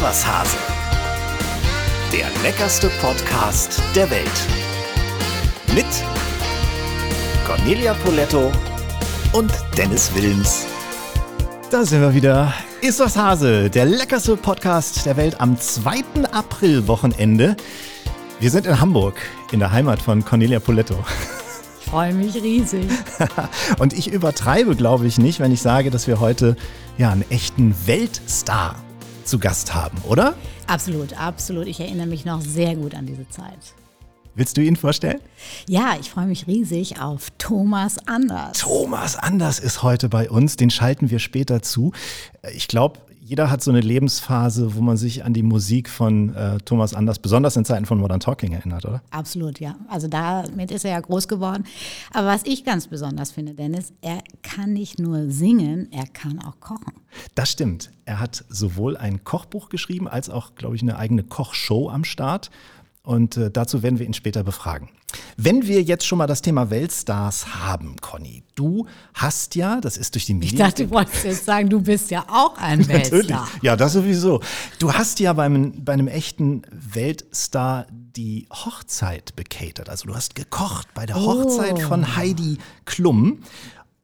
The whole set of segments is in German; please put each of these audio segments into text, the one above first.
Ist was Hase. Der leckerste Podcast der Welt. Mit Cornelia Poletto und Dennis Wilms. Da sind wir wieder. Ist was Hase, der leckerste Podcast der Welt am 2. April-Wochenende. Wir sind in Hamburg, in der Heimat von Cornelia Poletto. Ich freue mich riesig. Und ich übertreibe, glaube ich, nicht, wenn ich sage, dass wir heute ja einen echten Weltstar zu Gast haben, oder? Absolut, absolut. Ich erinnere mich noch sehr gut an diese Zeit. Willst du ihn vorstellen? Ja, ich freue mich riesig auf Thomas Anders. Thomas Anders ist heute bei uns, den schalten wir später zu. Ich glaube, jeder hat so eine Lebensphase, wo man sich an die Musik von äh, Thomas Anders, besonders in Zeiten von Modern Talking, erinnert, oder? Absolut, ja. Also damit ist er ja groß geworden. Aber was ich ganz besonders finde, Dennis, er kann nicht nur singen, er kann auch kochen. Das stimmt. Er hat sowohl ein Kochbuch geschrieben, als auch, glaube ich, eine eigene Kochshow am Start. Und äh, dazu werden wir ihn später befragen. Wenn wir jetzt schon mal das Thema Weltstars haben, Conny, du hast ja, das ist durch die Medien. Ich dachte, du wolltest jetzt sagen, du bist ja auch ein Weltstar. Natürlich, ja, das sowieso. Du hast ja beim, bei einem echten Weltstar die Hochzeit bekatert. Also du hast gekocht bei der Hochzeit Oh. von Heidi Klum.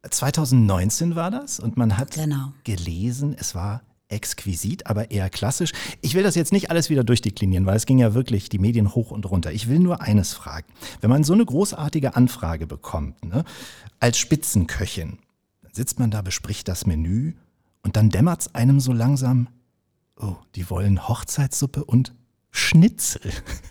2019 war das und man hat Genau. gelesen, es war exquisit, aber eher klassisch. Ich will das jetzt nicht alles wieder durchdeklinieren, weil es ging ja wirklich die Medien hoch und runter. Ich will nur eines fragen. Wenn man so eine großartige Anfrage bekommt, ne, als Spitzenköchin, dann sitzt man da, bespricht das Menü und dann dämmert es einem so langsam, oh, die wollen Hochzeitssuppe und Schnitzel.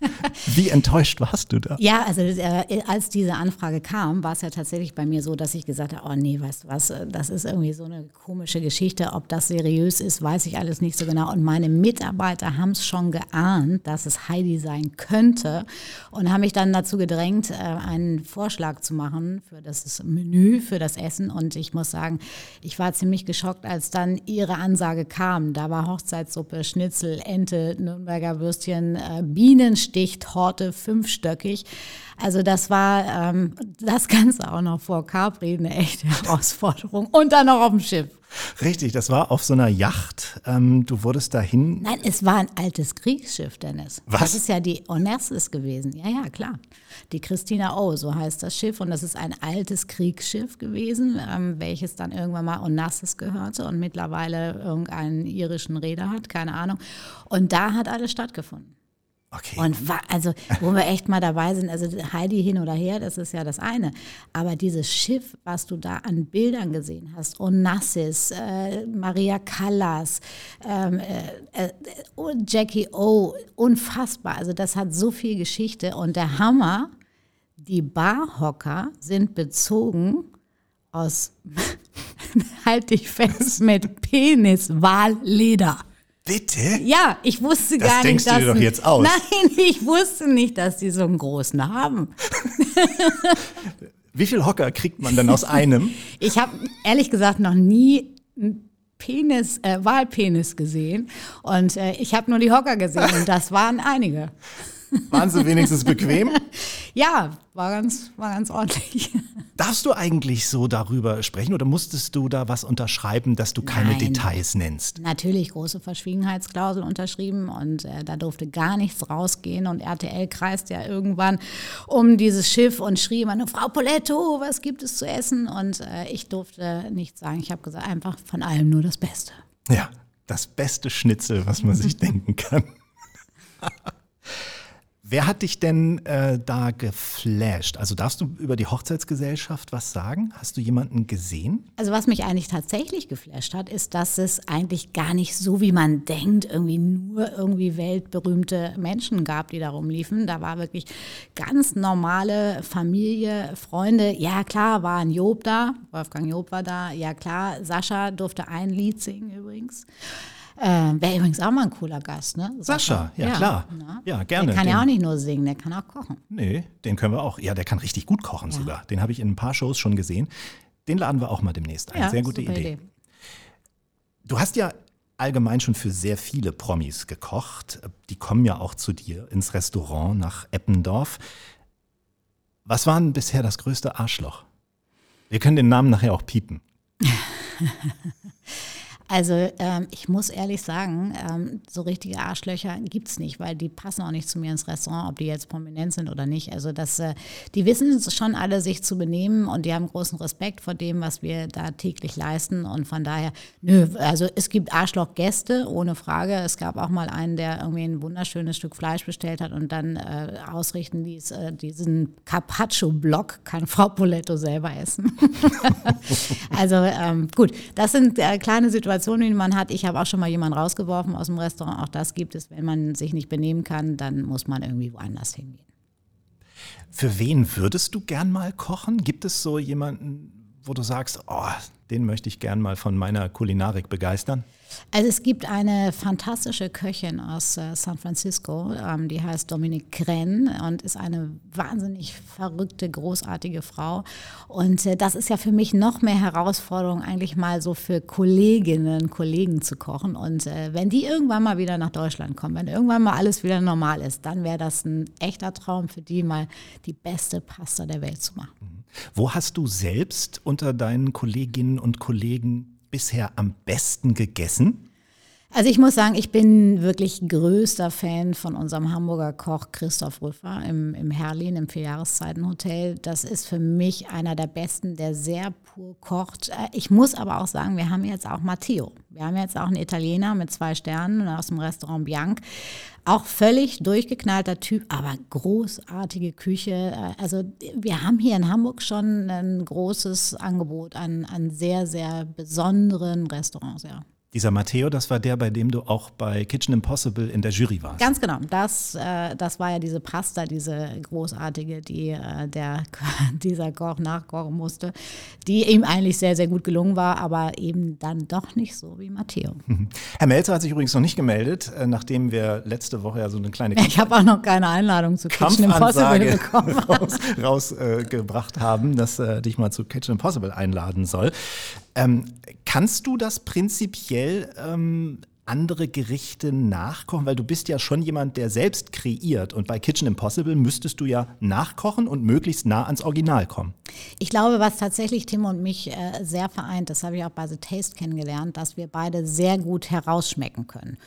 Wie enttäuscht warst du da? Ja, also äh, als diese Anfrage kam, war es ja tatsächlich bei mir so, dass ich gesagt habe, oh nee, weißt du was, das ist irgendwie so eine komische Geschichte. Ob das seriös ist, weiß ich alles nicht so genau. Und meine Mitarbeiter haben es schon geahnt, dass es Heidi sein könnte und haben mich dann dazu gedrängt, äh, einen Vorschlag zu machen für das Menü, für das Essen. Und ich muss sagen, ich war ziemlich geschockt, als dann ihre Ansage kam. Da war Hochzeitssuppe, Schnitzel, Ente, Nürnberger Würstchen, äh, Bienenstichtorte, fünfstöckig. Also das war ähm, das Ganze auch noch vor Capri eine echte Herausforderung. Und dann noch auf dem Schiff. Richtig, das war auf so einer Yacht. Ähm, du wurdest dahin. Nein, es war ein altes Kriegsschiff, Dennis. Was? Das ist ja die Onassis gewesen. Ja, ja, klar. Die Christina O, so heißt das Schiff. Und das ist ein altes Kriegsschiff gewesen, ähm, welches dann irgendwann mal Onassis gehörte und mittlerweile irgendeinen irischen Reeder hat, keine Ahnung. Und da hat alles stattgefunden. Okay. Und also, wo wir echt mal dabei sind, also Heidi hin oder her, das ist ja das eine. Aber dieses Schiff, was du da an Bildern gesehen hast, Onassis, äh, Maria Callas, ähm, äh, äh, Jackie O, unfassbar. Also das hat so viel Geschichte. Und der Hammer, die Barhocker sind bezogen aus, halt dich fest, mit Peniswahlleder. Bitte? Ja, ich wusste Das gar denkst nicht, du dass dir doch jetzt aus. Nein, ich wusste nicht, dass die so einen großen haben. Wie viel Hocker kriegt man denn aus einem? Ich habe ehrlich gesagt noch nie einen Penis, äh, Walpenis gesehen und äh, ich habe nur die Hocker gesehen und das waren einige. Waren sie wenigstens bequem? Ja, war ganz, war ganz ordentlich. Darfst du eigentlich so darüber sprechen oder musstest du da was unterschreiben, dass du keine Nein. Details nennst? Natürlich große Verschwiegenheitsklausel unterschrieben und äh, da durfte gar nichts rausgehen und RTL kreist ja irgendwann um dieses Schiff und schrie immer nur, Frau Poletto, was gibt es zu essen? Und äh, ich durfte nichts sagen. Ich habe gesagt, einfach von allem nur das Beste. Ja, das beste Schnitzel, was man sich denken kann. Wer hat dich denn äh, da geflasht? Also darfst du über die Hochzeitsgesellschaft was sagen? Hast du jemanden gesehen? Also was mich eigentlich tatsächlich geflasht hat, ist, dass es eigentlich gar nicht so, wie man denkt, irgendwie nur irgendwie weltberühmte Menschen gab, die da rumliefen. Da war wirklich ganz normale Familie, Freunde. Ja klar, war ein Job da, Wolfgang Job war da. Ja klar, Sascha durfte ein Lied singen übrigens. Äh, Wäre übrigens auch mal ein cooler Gast, ne? Sascha, ja, klar. ne? Ja, gerne. Der kann ja Den- auch nicht nur singen, der kann auch kochen. Nee, den können wir auch. Ja, der kann richtig gut kochen sogar. Den habe ich in ein paar Shows schon gesehen. Den laden wir auch mal demnächst ein. Ja, Sehr gute super Idee. Du hast ja allgemein schon für sehr viele Promis gekocht. Die kommen ja auch zu dir ins Restaurant nach Eppendorf. Was war denn bisher das größte Arschloch? Wir können den Namen nachher auch piepen. Also ähm, ich muss ehrlich sagen, ähm, so richtige Arschlöcher gibt es nicht, weil die passen auch nicht zu mir ins Restaurant, ob die jetzt prominent sind oder nicht. Also das, äh, die wissen schon alle, sich zu benehmen und die haben großen Respekt vor dem, was wir da täglich leisten. Und von daher, nö, also es gibt Arschlochgäste, ohne Frage. Es gab auch mal einen, der irgendwie ein wunderschönes Stück Fleisch bestellt hat und dann äh, ausrichten ließ, äh, diesen Carpaccio-Block kann Frau Poletto selber essen. also ähm, gut, das sind äh, kleine Situationen, Situationen, die man hat. Ich habe auch schon mal jemanden rausgeworfen aus dem Restaurant. Auch das gibt es. Wenn man sich nicht benehmen kann, dann muss man irgendwie woanders hingehen. Für wen würdest du gern mal kochen? Gibt es so jemanden, wo du sagst, oh, den möchte ich gern mal von meiner Kulinarik begeistern? Also es gibt eine fantastische Köchin aus äh, San Francisco, ähm, die heißt Dominique Krenn und ist eine wahnsinnig verrückte, großartige Frau. Und äh, das ist ja für mich noch mehr Herausforderung, eigentlich mal so für Kolleginnen, Kollegen zu kochen. Und äh, wenn die irgendwann mal wieder nach Deutschland kommen, wenn irgendwann mal alles wieder normal ist, dann wäre das ein echter Traum für die, mal die beste Pasta der Welt zu machen. Wo hast du selbst unter deinen Kolleginnen und Kollegen bisher am besten gegessen? Also ich muss sagen, ich bin wirklich größter Fan von unserem Hamburger Koch Christoph Rüffer im, im Herlin, im Vierjahreszeitenhotel. Das ist für mich einer der besten, der sehr pur kocht. Äh, ich muss aber auch sagen, wir haben jetzt auch Matteo. Wir haben jetzt auch einen Italiener mit zwei Sternen aus dem Restaurant Bianc. Auch völlig durchgeknallter Typ, aber großartige Küche. Äh, also wir haben hier in Hamburg schon ein großes Angebot an, an sehr, sehr besonderen Restaurants, ja. Dieser Matteo, das war der, bei dem du auch bei Kitchen Impossible in der Jury warst. Ganz genau. Das, äh, das war ja diese Pasta, diese großartige, die äh, der, dieser Koch nachkochen musste, die ihm eigentlich sehr, sehr gut gelungen war, aber eben dann doch nicht so wie Matteo. Herr Melzer hat sich übrigens noch nicht gemeldet, äh, nachdem wir letzte Woche ja so eine kleine Ich habe auch noch keine Einladung zu Kitchen Impossible bekommen. rausgebracht raus, äh, haben, dass äh, dich mal zu Kitchen Impossible einladen soll. Ähm, kannst du das prinzipiell ähm, andere Gerichte nachkochen? Weil du bist ja schon jemand, der selbst kreiert. Und bei Kitchen Impossible müsstest du ja nachkochen und möglichst nah ans Original kommen. Ich glaube, was tatsächlich Tim und mich äh, sehr vereint, das habe ich auch bei The Taste kennengelernt, dass wir beide sehr gut herausschmecken können.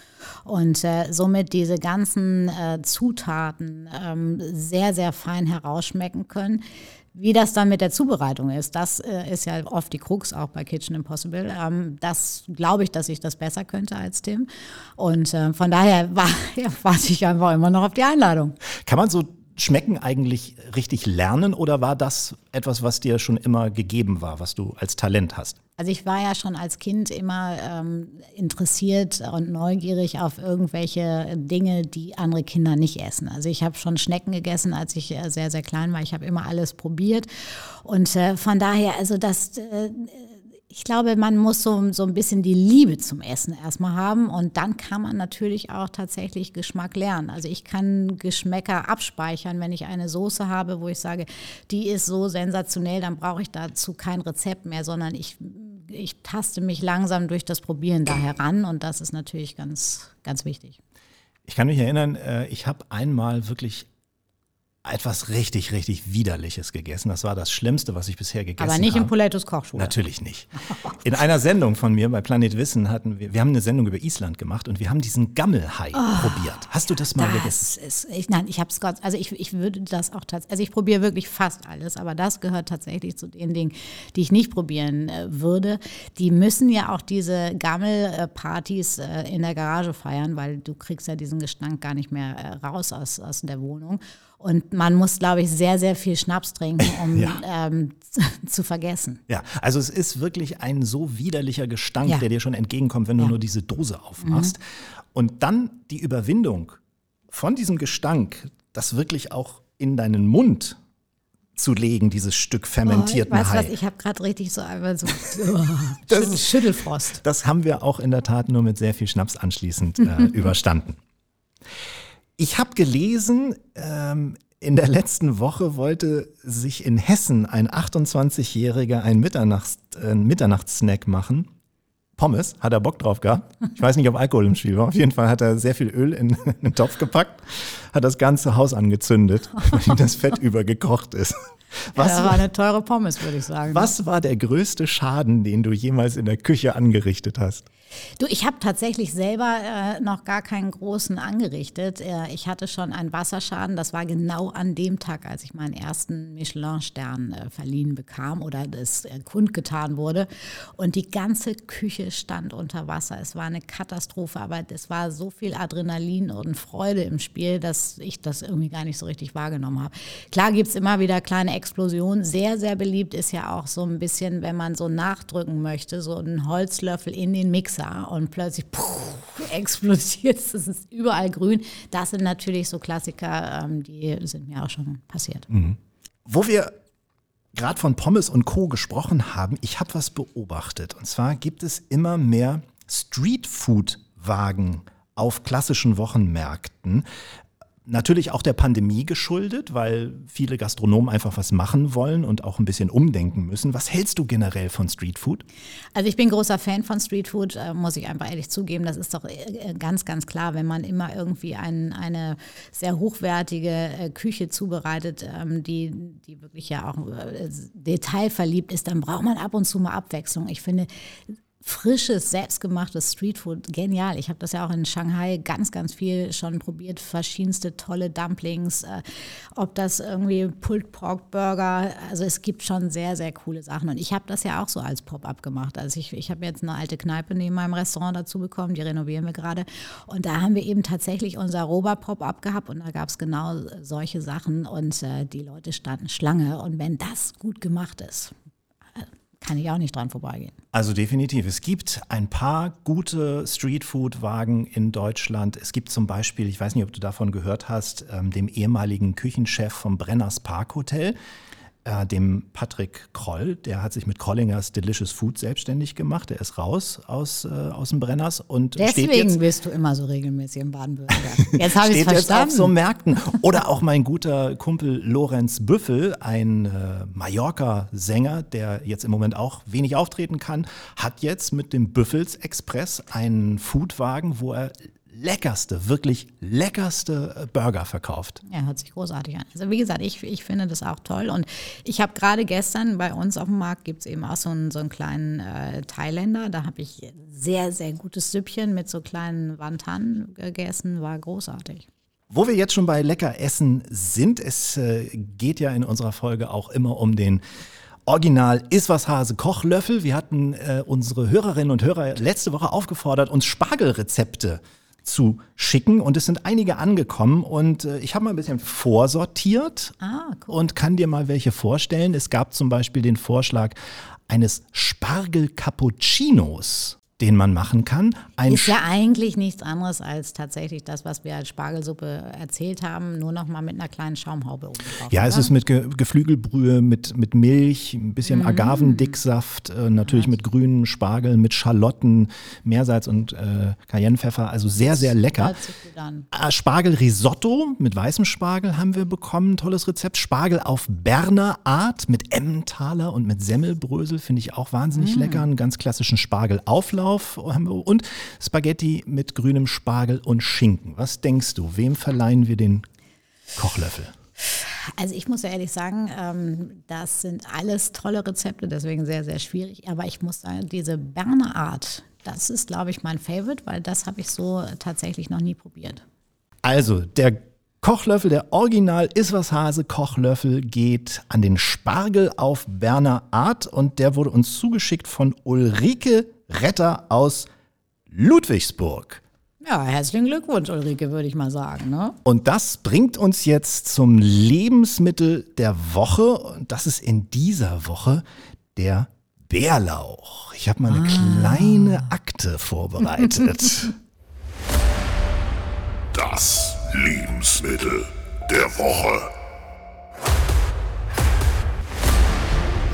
Und äh, somit diese ganzen äh, Zutaten ähm, sehr, sehr fein herausschmecken können. Wie das dann mit der Zubereitung ist, das äh, ist ja oft die Krux auch bei Kitchen Impossible. Ähm, das glaube ich, dass ich das besser könnte als Tim. Und äh, von daher war, ja, warte ich einfach immer noch auf die Einladung. Kann man so Schmecken eigentlich richtig lernen oder war das etwas, was dir schon immer gegeben war, was du als Talent hast? Also ich war ja schon als Kind immer ähm, interessiert und neugierig auf irgendwelche Dinge, die andere Kinder nicht essen. Also ich habe schon Schnecken gegessen, als ich äh, sehr, sehr klein war. Ich habe immer alles probiert. Und äh, von daher, also das... Äh, ich glaube, man muss so, so ein bisschen die Liebe zum Essen erstmal haben und dann kann man natürlich auch tatsächlich Geschmack lernen. Also ich kann Geschmäcker abspeichern, wenn ich eine Soße habe, wo ich sage, die ist so sensationell, dann brauche ich dazu kein Rezept mehr, sondern ich, ich taste mich langsam durch das Probieren da heran und das ist natürlich ganz, ganz wichtig. Ich kann mich erinnern, äh, ich habe einmal wirklich etwas richtig, richtig Widerliches gegessen. Das war das Schlimmste, was ich bisher gegessen habe. Aber nicht habe. in Poletos Kochschule. Natürlich nicht. In einer Sendung von mir bei Planet Wissen hatten wir, wir haben eine Sendung über Island gemacht und wir haben diesen Gammelhai oh, probiert. Hast du das mal das gegessen? Ist, ich, nein, ich habe es Gott, also ich, ich würde das auch tatsächlich, also ich probiere wirklich fast alles, aber das gehört tatsächlich zu den Dingen, die ich nicht probieren äh, würde. Die müssen ja auch diese Gammelpartys äh, in der Garage feiern, weil du kriegst ja diesen Gestank gar nicht mehr äh, raus aus, aus der Wohnung. Und man muss, glaube ich, sehr, sehr viel Schnaps trinken, um ja. ähm, zu vergessen. Ja, also es ist wirklich ein so widerlicher Gestank, ja. der dir schon entgegenkommt, wenn du ja. nur diese Dose aufmachst. Mhm. Und dann die Überwindung von diesem Gestank, das wirklich auch in deinen Mund zu legen, dieses Stück fermentierten oh, weißt Hai. Was, ich habe gerade richtig so einmal so oh, das, Schüttelfrost. Das haben wir auch in der Tat nur mit sehr viel Schnaps anschließend äh, überstanden. Ich habe gelesen, ähm, in der letzten Woche wollte sich in Hessen ein 28-Jähriger einen Mitternachts, äh, Mitternachtssnack machen. Pommes, hat er Bock drauf gehabt. Ich weiß nicht, ob Alkohol im Spiel war. Auf jeden Fall hat er sehr viel Öl in, in den Topf gepackt, hat das ganze Haus angezündet, weil das Fett übergekocht ist. Was ja, war eine teure Pommes, würde ich sagen. Was war der größte Schaden, den du jemals in der Küche angerichtet hast? Du, ich habe tatsächlich selber äh, noch gar keinen großen angerichtet. Äh, ich hatte schon einen Wasserschaden. Das war genau an dem Tag, als ich meinen ersten Michelin-Stern äh, verliehen bekam oder das äh, kundgetan wurde. Und die ganze Küche stand unter Wasser. Es war eine Katastrophe, aber es war so viel Adrenalin und Freude im Spiel, dass ich das irgendwie gar nicht so richtig wahrgenommen habe. Klar gibt es immer wieder kleine Explosionen. Sehr, sehr beliebt ist ja auch so ein bisschen, wenn man so nachdrücken möchte, so einen Holzlöffel in den Mixer und plötzlich puh, explodiert es, es ist überall grün. Das sind natürlich so Klassiker, ähm, die sind mir auch schon passiert. Mhm. Wo wir gerade von Pommes und Co. gesprochen haben, ich habe was beobachtet. Und zwar gibt es immer mehr Streetfood-Wagen auf klassischen Wochenmärkten. Natürlich auch der Pandemie geschuldet, weil viele Gastronomen einfach was machen wollen und auch ein bisschen umdenken müssen. Was hältst du generell von Streetfood? Also ich bin großer Fan von Streetfood, äh, muss ich einfach ehrlich zugeben. Das ist doch äh, ganz, ganz klar, wenn man immer irgendwie ein, eine sehr hochwertige äh, Küche zubereitet, ähm, die, die wirklich ja auch detailverliebt ist, dann braucht man ab und zu mal Abwechslung. Ich finde, frisches, selbstgemachtes Streetfood, genial. Ich habe das ja auch in Shanghai ganz, ganz viel schon probiert. Verschiedenste tolle Dumplings, äh, ob das irgendwie Pulled Pork Burger, also es gibt schon sehr, sehr coole Sachen. Und ich habe das ja auch so als Pop-up gemacht. Also ich, ich habe jetzt eine alte Kneipe neben meinem Restaurant dazu bekommen, die renovieren wir gerade. Und da haben wir eben tatsächlich unser Roba-Pop-up gehabt und da gab es genau solche Sachen und äh, die Leute standen Schlange. Und wenn das gut gemacht ist, kann ich auch nicht dran vorbeigehen. Also definitiv. Es gibt ein paar gute Streetfood-Wagen in Deutschland. Es gibt zum Beispiel, ich weiß nicht, ob du davon gehört hast, ähm, dem ehemaligen Küchenchef vom Brenners Park Hotel äh, dem Patrick Kroll, der hat sich mit Krollingers Delicious Food selbstständig gemacht. Der ist raus aus, äh, aus dem Brenners und Deswegen jetzt, bist du immer so regelmäßig in Baden-Württemberg. Jetzt habe ich jetzt verstanden. auf so Märkten. Oder auch mein guter Kumpel Lorenz Büffel, ein äh, Mallorca-Sänger, der jetzt im Moment auch wenig auftreten kann, hat jetzt mit dem Büffels Express einen Foodwagen, wo er leckerste, wirklich leckerste äh, Burger verkauft. Ja, hört sich großartig an. Also wie gesagt, ich, ich finde das auch toll. Und ich habe gerade gestern bei uns auf dem Markt gibt es eben auch so einen, so einen kleinen äh, Thailänder. Da habe ich sehr, sehr gutes Süppchen mit so kleinen Wantan gegessen. War großartig. Wo wir jetzt schon bei lecker Essen sind, es äh, geht ja in unserer Folge auch immer um den Original Iswas Hase Kochlöffel. Wir hatten äh, unsere Hörerinnen und Hörer letzte Woche aufgefordert, uns Spargelrezepte zu schicken und es sind einige angekommen und äh, ich habe mal ein bisschen vorsortiert ah, cool. und kann dir mal welche vorstellen. Es gab zum Beispiel den Vorschlag eines Spargel-Cappuccinos den man machen kann. Ein ist ja eigentlich nichts anderes als tatsächlich das, was wir als Spargelsuppe erzählt haben, nur noch mal mit einer kleinen Schaumhaube oben drauf. Ja, oder? es ist mit Ge Geflügelbrühe, mit, mit Milch, ein bisschen mm. Agavendicksaft, äh, natürlich ja. mit grünen Spargel, mit Schalotten, Meersalz und äh, Cayennepfeffer. Also sehr, sehr lecker. Äh, Spargelrisotto mit weißem Spargel haben wir bekommen, tolles Rezept. Spargel auf Berner Art mit Emmentaler und mit Semmelbrösel finde ich auch wahnsinnig mm. lecker. Einen ganz klassischen Spargelauflauf drauf und Spaghetti mit grünem Spargel und Schinken. Was denkst du, wem verleihen wir den Kochlöffel? Also ich muss ja ehrlich sagen, ähm, das sind alles tolle Rezepte, deswegen sehr, sehr schwierig. Aber ich muss sagen, diese Berner Art, das ist, glaube ich, mein Favorite, weil das habe ich so tatsächlich noch nie probiert. Also der Kochlöffel, der Original Iswas Hase Kochlöffel geht an den Spargel auf Berner Art und der wurde uns zugeschickt von Ulrike Retter aus Ludwigsburg. Ja, herzlichen Glückwunsch, Ulrike, würde ich mal sagen. Ne? Und das bringt uns jetzt zum Lebensmittel der Woche. Und das ist in dieser Woche der Bärlauch. Ich habe mal eine ah. kleine Akte vorbereitet. Das Lebensmittel der Woche.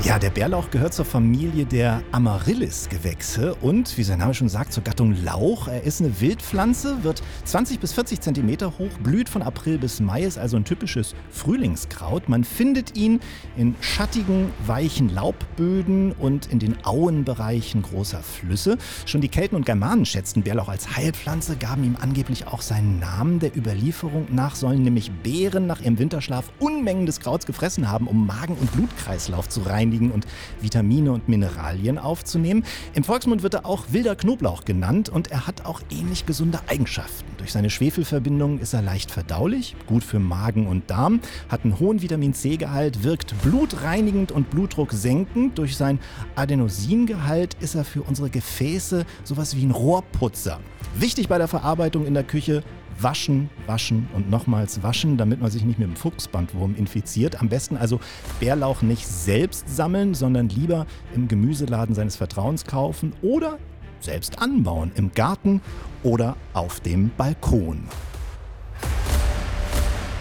Ja, der Bärlauch gehört zur Familie der Amaryllis-Gewächse und, wie sein Name schon sagt, zur Gattung Lauch. Er ist eine Wildpflanze, wird 20 bis 40 Zentimeter hoch, blüht von April bis Mai, ist also ein typisches Frühlingskraut. Man findet ihn in schattigen, weichen Laubböden und in den Auenbereichen großer Flüsse. Schon die Kelten und Germanen schätzten Bärlauch als Heilpflanze, gaben ihm angeblich auch seinen Namen. Der Überlieferung nach sollen nämlich Bären nach ihrem Winterschlaf Unmengen des Krauts gefressen haben, um Magen und Blutkreislauf zu reinigen reinigen und Vitamine und Mineralien aufzunehmen. Im Volksmund wird er auch wilder Knoblauch genannt und er hat auch ähnlich gesunde Eigenschaften. Durch seine Schwefelverbindung ist er leicht verdaulich, gut für Magen und Darm, hat einen hohen Vitamin C-Gehalt, wirkt blutreinigend und Blutdruck senkend. Durch sein Adenosingehalt ist er für unsere Gefäße sowas wie ein Rohrputzer. Wichtig bei der Verarbeitung in der Küche, waschen, waschen und nochmals waschen, damit man sich nicht mit dem Fuchsbandwurm infiziert. Am besten also Bärlauch nicht selbst sammeln, sondern lieber im Gemüseladen seines Vertrauens kaufen oder selbst anbauen, im Garten oder auf dem Balkon.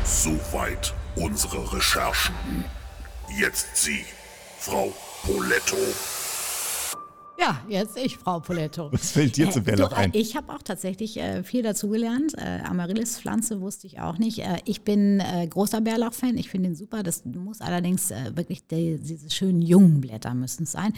Soweit unsere Recherchen. Jetzt Sie, Frau Poletto. Ja, jetzt ich, Frau Poletto. Was fällt dir zu Bärlauch du, ein? Ich habe auch tatsächlich äh, viel dazugelernt. Äh, Amaryllis-Pflanze wusste ich auch nicht. Äh, ich bin äh, großer Bärlauch-Fan. Ich finde ihn super. Das muss allerdings äh, wirklich die, diese schönen jungen Blätter müssen es sein.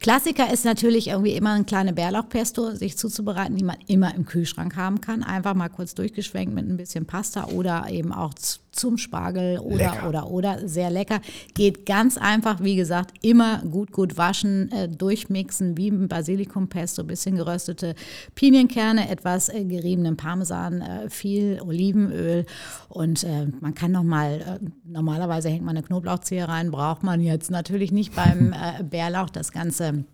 Klassiker ist natürlich irgendwie immer ein kleine Bärlauchpesto sich zuzubereiten, die man immer im Kühlschrank haben kann. Einfach mal kurz durchgeschwenkt mit ein bisschen Pasta oder eben auch zum Spargel oder, Lecker. oder, oder. Sehr lecker. Geht ganz einfach, wie gesagt, immer gut, gut waschen, äh, durchmixen, wie ein Basilikumpesto, bisschen geröstete Pinienkerne, etwas äh, geriebenen Parmesan, äh, viel Olivenöl und äh, man kann nochmal, äh, normalerweise hängt man eine Knoblauchzehe rein, braucht man jetzt natürlich nicht beim äh, Bärlauch das Ganze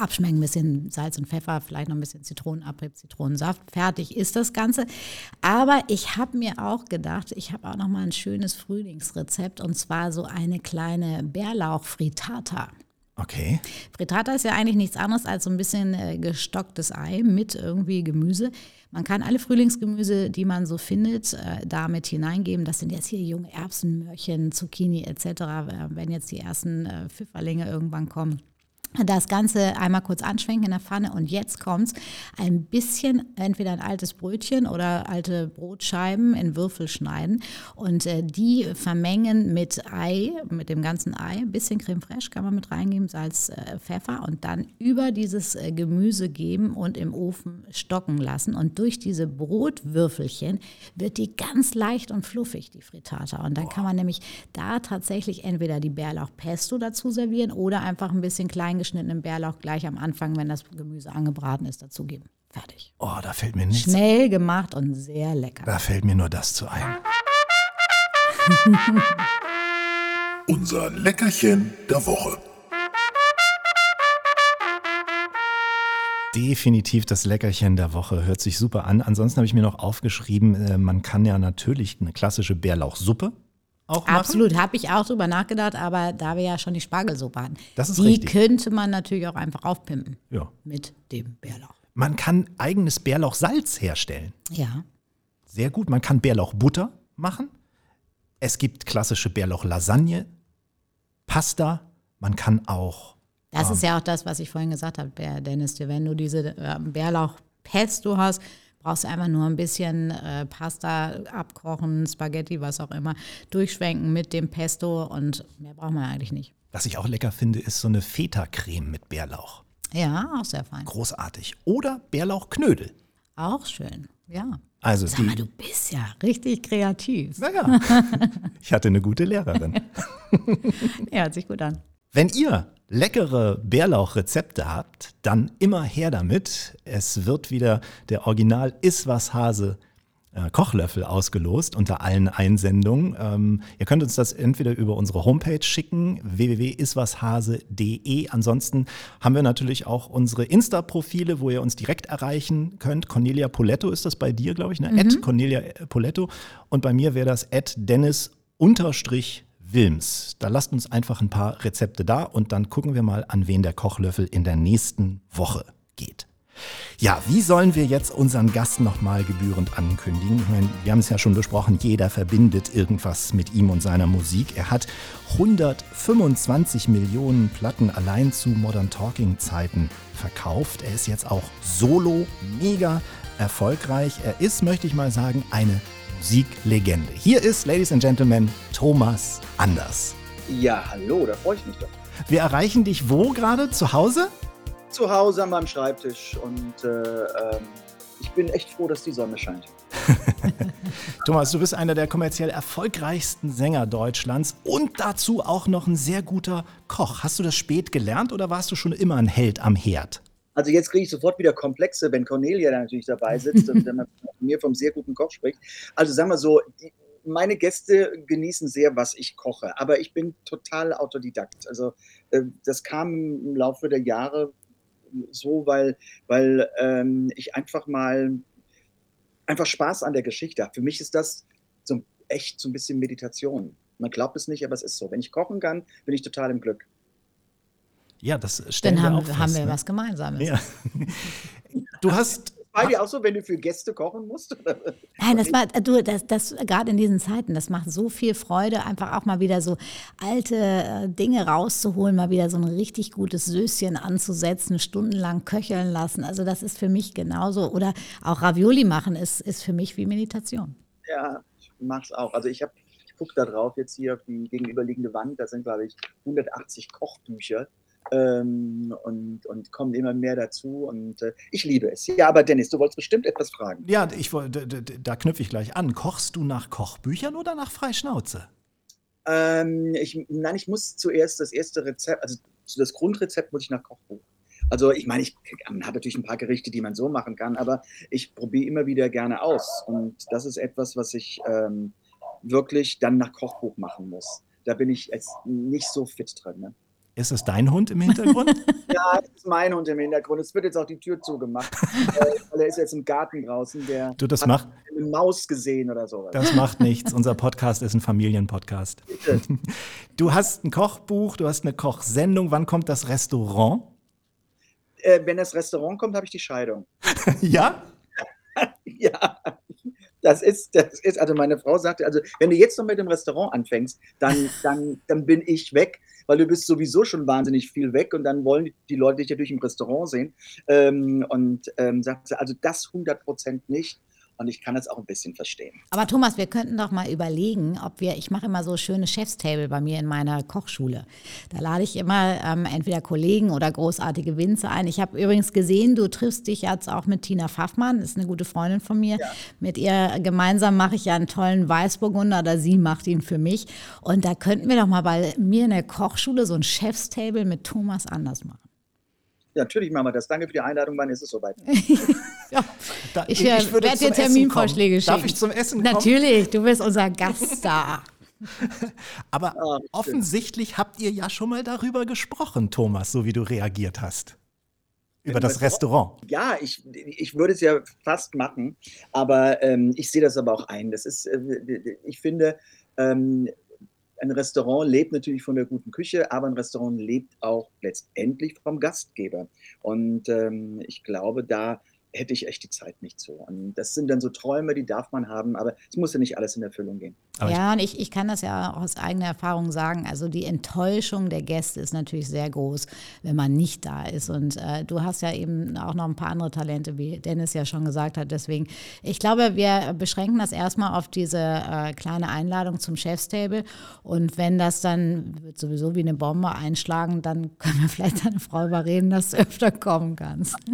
abschmecken, ein bisschen Salz und Pfeffer, vielleicht noch ein bisschen Zitronenabrieb, Zitronensaft. Fertig ist das Ganze. Aber ich habe mir auch gedacht, ich habe auch noch mal ein schönes Frühlingsrezept und zwar so eine kleine Bärlauch-Frittata. Okay. Frittata ist ja eigentlich nichts anderes als so ein bisschen äh, gestocktes Ei mit irgendwie Gemüse. Man kann alle Frühlingsgemüse, die man so findet, äh, damit hineingeben. Das sind jetzt hier junge Erbsen, Möhrchen, Zucchini etc., äh, wenn jetzt die ersten Pfifferlinge irgendwann kommen. Das Ganze einmal kurz anschwenken in der Pfanne und jetzt kommt's. Ein bisschen, entweder ein altes Brötchen oder alte Brotscheiben in Würfel schneiden und äh, die vermengen mit Ei, mit dem ganzen Ei. Ein bisschen Creme fraiche kann man mit reingeben, Salz, äh, Pfeffer und dann über dieses äh, Gemüse geben und im Ofen stocken lassen. Und durch diese Brotwürfelchen wird die ganz leicht und fluffig, die Frittata. Und dann kann man nämlich da tatsächlich entweder die Bärlauchpesto dazu servieren oder einfach ein bisschen klein geschnittenen Bärlauch gleich am Anfang, wenn das Gemüse angebraten ist, dazugeben. Fertig. Oh, da fällt mir nichts. Schnell gemacht und sehr lecker. Da fällt mir nur das zu ein. Unser Leckerchen der Woche. Definitiv das Leckerchen der Woche. Hört sich super an. Ansonsten habe ich mir noch aufgeschrieben, äh, man kann ja natürlich eine klassische Bärlauchsuppe auch machen. Absolut, habe ich auch drüber nachgedacht, aber da wir ja schon die Spargelsuppe hatten, Das ist die richtig. könnte man natürlich auch einfach aufpimpen Ja. mit dem Bärlauch. Man kann eigenes Bärlauchsalz herstellen. Ja, Sehr gut. Man kann Bärlauchbutter machen. Es gibt klassische Bärlauch-Lasagne, Pasta. Man kann auch das Ah. ist ja auch das, was ich vorhin gesagt habe, Dennis, wenn du diese äh, Bärlauchpesto hast, brauchst einfach nur ein bisschen äh, Pasta abkochen, Spaghetti, was auch immer, durchschwenken mit dem Pesto und mehr braucht man eigentlich nicht. Was ich auch lecker finde, ist so eine Feta-Creme mit Bärlauch. Ja, auch sehr fein. Großartig. Oder Bärlauchknödel. Auch schön, ja. Also Sag mal, du bist ja richtig kreativ. Naja, ich hatte eine gute Lehrerin. Ja, hört sich gut an. Wenn ihr leckere Bärlauchrezepte habt, dann immer her damit. Es wird wieder der Original Iswas Hase äh, Kochlöffel ausgelost unter allen Einsendungen. Ähm, ihr könnt uns das entweder über unsere Homepage schicken, www.iswashase.de. Ansonsten haben wir natürlich auch unsere Insta-Profile, wo ihr uns direkt erreichen könnt. Cornelia Poletto ist das bei dir, glaube ich, ne? At Cornelia Poletto. Und bei mir wäre das at Dennis unterstrich Wilms. Da lasst uns einfach ein paar Rezepte da und dann gucken wir mal, an wen der Kochlöffel in der nächsten Woche geht. Ja, wie sollen wir jetzt unseren Gast nochmal gebührend ankündigen? Ich meine, wir haben es ja schon besprochen, jeder verbindet irgendwas mit ihm und seiner Musik. Er hat 125 Millionen Platten allein zu Modern Talking Zeiten verkauft. Er ist jetzt auch solo mega erfolgreich. Er ist, möchte ich mal sagen, eine Musiklegende. Hier ist, Ladies and Gentlemen, Thomas Anders. Ja, hallo, da freue ich mich doch. Wir erreichen dich wo gerade? Zu Hause? Zu Hause an meinem Schreibtisch und äh, ähm, ich bin echt froh, dass die Sonne scheint. Thomas, du bist einer der kommerziell erfolgreichsten Sänger Deutschlands und dazu auch noch ein sehr guter Koch. Hast du das spät gelernt oder warst du schon immer ein Held am Herd? Also jetzt kriege ich sofort wieder Komplexe, wenn Cornelia da natürlich dabei sitzt und wenn man mir vom sehr guten Koch spricht. Also sagen wir so, die, meine Gäste genießen sehr, was ich koche, aber ich bin total Autodidakt. Also äh, das kam im Laufe der Jahre so, weil, weil ähm, ich einfach mal einfach Spaß an der Geschichte habe. Für mich ist das so echt so ein bisschen Meditation. Man glaubt es nicht, aber es ist so. Wenn ich kochen kann, bin ich total im Glück. Ja, das stellen Dann wir haben, auch fest, haben wir ne? was Gemeinsames. Ja. Du hast Bei dir auch so, wenn du für Gäste kochen musst? Nein, das war, du, das, das gerade in diesen Zeiten, das macht so viel Freude, einfach auch mal wieder so alte äh, Dinge rauszuholen, mal wieder so ein richtig gutes Söschen anzusetzen, stundenlang köcheln lassen. Also das ist für mich genauso. Oder auch Ravioli machen ist, ist für mich wie Meditation. Ja, ich mach's auch. Also ich habe, ich gucke da drauf jetzt hier auf die gegenüberliegende Wand. Da sind, glaube ich, 180 Kochbücher. Ähm, und, und kommen immer mehr dazu und äh, ich liebe es. Ja, aber Dennis, du wolltest bestimmt etwas fragen. Ja, ich wollte, da knüpfe ich gleich an. Kochst du nach Kochbüchern oder nach Freischnauze? Ähm, ich, nein, ich muss zuerst das erste Rezept, also das Grundrezept muss ich nach Kochbuch. Also ich meine, ich habe natürlich ein paar Gerichte, die man so machen kann, aber ich probiere immer wieder gerne aus. Und das ist etwas, was ich ähm, wirklich dann nach Kochbuch machen muss. Da bin ich jetzt nicht so fit drin. Ne? Ist es dein Hund im Hintergrund? Ja, das ist mein Hund im Hintergrund. Es wird jetzt auch die Tür zugemacht, weil er ist jetzt im Garten draußen. Der Du, das hat macht, eine Maus gesehen oder sowas. das macht nichts. Unser Podcast ist ein Familienpodcast. Du hast ein Kochbuch, du hast eine Kochsendung. Wann kommt das Restaurant? Äh, wenn das Restaurant kommt, habe ich die Scheidung. Ja? Ja, das ist, das ist, also meine Frau sagte, also wenn du jetzt noch mit dem Restaurant anfängst, dann, dann, dann bin ich weg, weil du bist sowieso schon wahnsinnig viel weg und dann wollen die Leute dich durch im Restaurant sehen. Ähm, und ähm, sagt sie, also das 100 Prozent nicht. Und ich kann das auch ein bisschen verstehen. Aber Thomas, wir könnten doch mal überlegen, ob wir, ich mache immer so schöne Chefstable bei mir in meiner Kochschule. Da lade ich immer ähm, entweder Kollegen oder großartige Winzer ein. Ich habe übrigens gesehen, du triffst dich jetzt auch mit Tina Pfaffmann, ist eine gute Freundin von mir. Mit ihr gemeinsam mache ich ja einen tollen Weißburgunder oder sie macht ihn für mich. Und da könnten wir doch mal bei mir in der Kochschule so ein Chefstable mit Thomas Anders machen. Natürlich machen wir das. Danke für die Einladung. Wann ist es soweit? Ja, Da- ich äh, würde werde dir Terminvorschläge kommen. schicken. Darf ich zum Essen kommen? Natürlich, du bist unser Gaststar. Aber Ah, stimmt. offensichtlich habt ihr ja schon mal darüber gesprochen, Thomas, so wie du reagiert hast. Über das Restaurant. Ja, ich, ich würde es ja fast machen, aber ähm, ich sehe das aber auch ein. Das ist, äh, ich finde, ähm, ein Restaurant lebt natürlich von der guten Küche, aber ein Restaurant lebt auch letztendlich vom Gastgeber. Und ähm, ich glaube, da hätte ich echt die Zeit nicht so. Und das sind dann so Träume, die darf man haben, aber es muss ja nicht alles in Erfüllung gehen. Aber ja, und ich, ich kann das ja auch aus eigener Erfahrung sagen. Also die Enttäuschung der Gäste ist natürlich sehr groß, wenn man nicht da ist. Und äh, du hast ja eben auch noch ein paar andere Talente, wie Dennis ja schon gesagt hat. Deswegen, ich glaube, wir beschränken das erstmal auf diese äh, kleine Einladung zum Chefstable. Und wenn das dann wird sowieso wie eine Bombe einschlagen, dann können wir vielleicht deine Frau überreden, dass du öfter kommen kannst.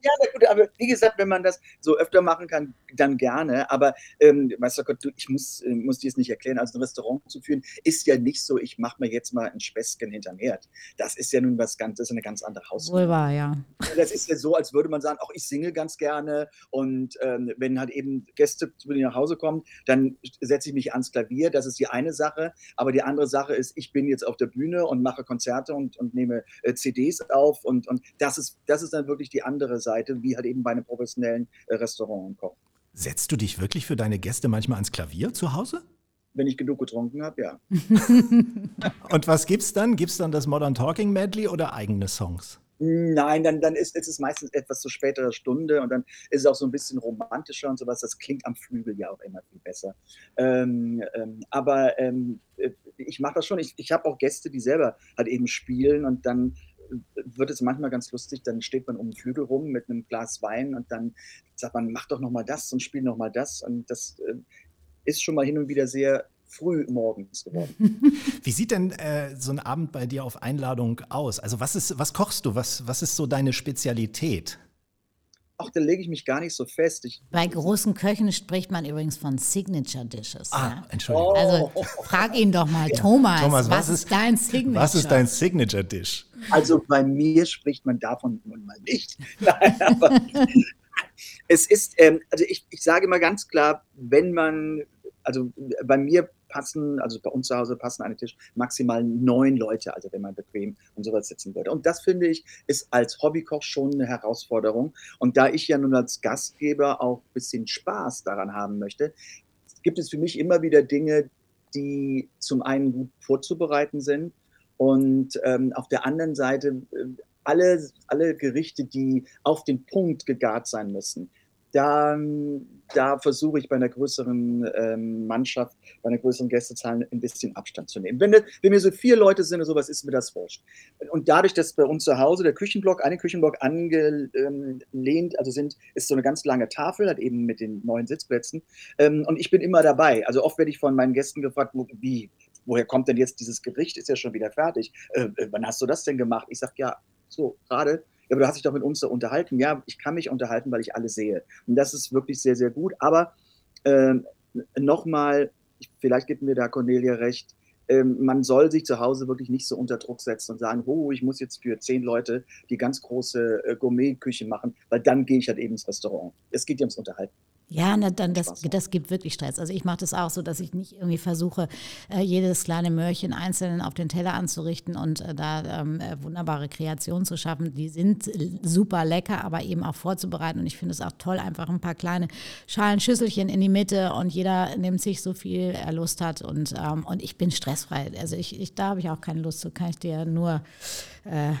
Ja, na gut, aber wie gesagt, wenn man das so öfter machen kann, dann gerne. Aber ähm, weißt du Gott, du, ich muss, äh, muss dir es nicht erklären, also ein Restaurant zu führen, ist ja nicht so, ich mache mir jetzt mal ein Späßchen hinterm Herd. Das ist ja nun was ganz, das ist eine ganz andere Hausnummer. Wohl wahr, ja. Das ist ja so, als würde man sagen, auch ich singe ganz gerne und ähm, wenn halt eben Gäste zu mir nach Hause kommen, dann setze ich mich ans Klavier. Das ist die eine Sache. Aber die andere Sache ist, ich bin jetzt auf der Bühne und mache Konzerte und, und nehme äh, CDs auf und, und das ist, das ist dann wirklich die andere Seite, wie halt eben bei einem professionellen äh, Restaurant und Koch. Setzt du dich wirklich für deine Gäste manchmal ans Klavier zu Hause? Wenn ich genug getrunken habe, ja. Und was gibt's dann? Gibt's dann das Modern Talking Medley oder eigene Songs? Nein, dann, dann ist, ist es meistens etwas zu späterer Stunde und dann ist es auch so ein bisschen romantischer und sowas. Das klingt am Flügel ja auch immer viel besser. Ähm, ähm, aber ähm, äh, ich mache das schon. Ich, ich habe auch Gäste, die selber halt eben spielen und dann wird es manchmal ganz lustig. Dann steht man um den Flügel rum mit einem Glas Wein und dann sagt man, mach doch noch mal das und spiel noch mal das. Und das äh, ist schon mal hin und wieder sehr früh morgens geworden. Wie sieht denn äh, so ein Abend bei dir auf Einladung aus? Also was ist, was kochst du? Was, was ist so deine Spezialität? Ach, da lege ich mich gar nicht so fest. Ich, Bei großen Köchen spricht man übrigens von Signature Dishes. Ah, ja. Entschuldigung. Also frag ihn doch mal, Thomas, Thomas, was, ist dein Signature? Was ist dein Signature-Dish? Also bei mir spricht man davon nun mal nicht. Nein, aber es ist, ähm, also ich, ich sage immer ganz klar, wenn man, also bei mir passen, also bei uns zu Hause passen an den Tisch maximal neun Leute, also wenn man bequem und sowas sitzen würde. Und das finde ich, ist als Hobbykoch schon eine Herausforderung. Und da ich ja nun als Gastgeber auch ein bisschen Spaß daran haben möchte, gibt es für mich immer wieder Dinge, die zum einen gut vorzubereiten sind und ähm, auf der anderen Seite äh, alle, alle Gerichte, die auf den Punkt gegart sein müssen. Da, da versuche ich bei einer größeren ähm, Mannschaft, bei einer größeren Gästezahl ein bisschen Abstand zu nehmen. Wenn, wenn mir so vier Leute sind oder sowas, ist mir das wurscht. Und dadurch, dass bei uns zu Hause der Küchenblock, eine Küchenblock angelehnt, also sind, ist so eine ganz lange Tafel, hat eben mit den neuen Sitzplätzen. Ähm, und ich bin immer dabei. Also oft werde ich von meinen Gästen gefragt, wie, woher kommt denn jetzt dieses Gericht? Ist ja schon wieder fertig. Äh, wann hast du das denn gemacht? Ich sage, ja, so gerade. Ja, aber du hast dich doch mit uns da unterhalten. Ja, ich kann mich unterhalten, weil ich alle sehe. Und das ist wirklich sehr, sehr gut. Aber ähm, nochmal, vielleicht gibt mir da Cornelia recht, ähm, man soll sich zu Hause wirklich nicht so unter Druck setzen und sagen, oh, ich muss jetzt für zehn Leute die ganz große äh, Gourmet-Küche machen, weil dann gehe ich halt eben ins Restaurant. Es geht ja ums Unterhalten. Ja, na, dann das, das gibt wirklich Stress. Also ich mache das auch so, dass ich nicht irgendwie versuche, äh, jedes kleine Möhrchen einzeln auf den Teller anzurichten und äh, da ähm, äh, wunderbare Kreationen zu schaffen. Die sind super lecker, aber eben auch vorzubereiten. Und ich finde es auch toll, einfach ein paar kleine Schalen, Schüsselchen in die Mitte und jeder nimmt sich so viel er Lust hat. Und, ähm, und ich bin stressfrei. Also ich, ich da habe ich auch keine Lust zu, kann ich dir nur, äh,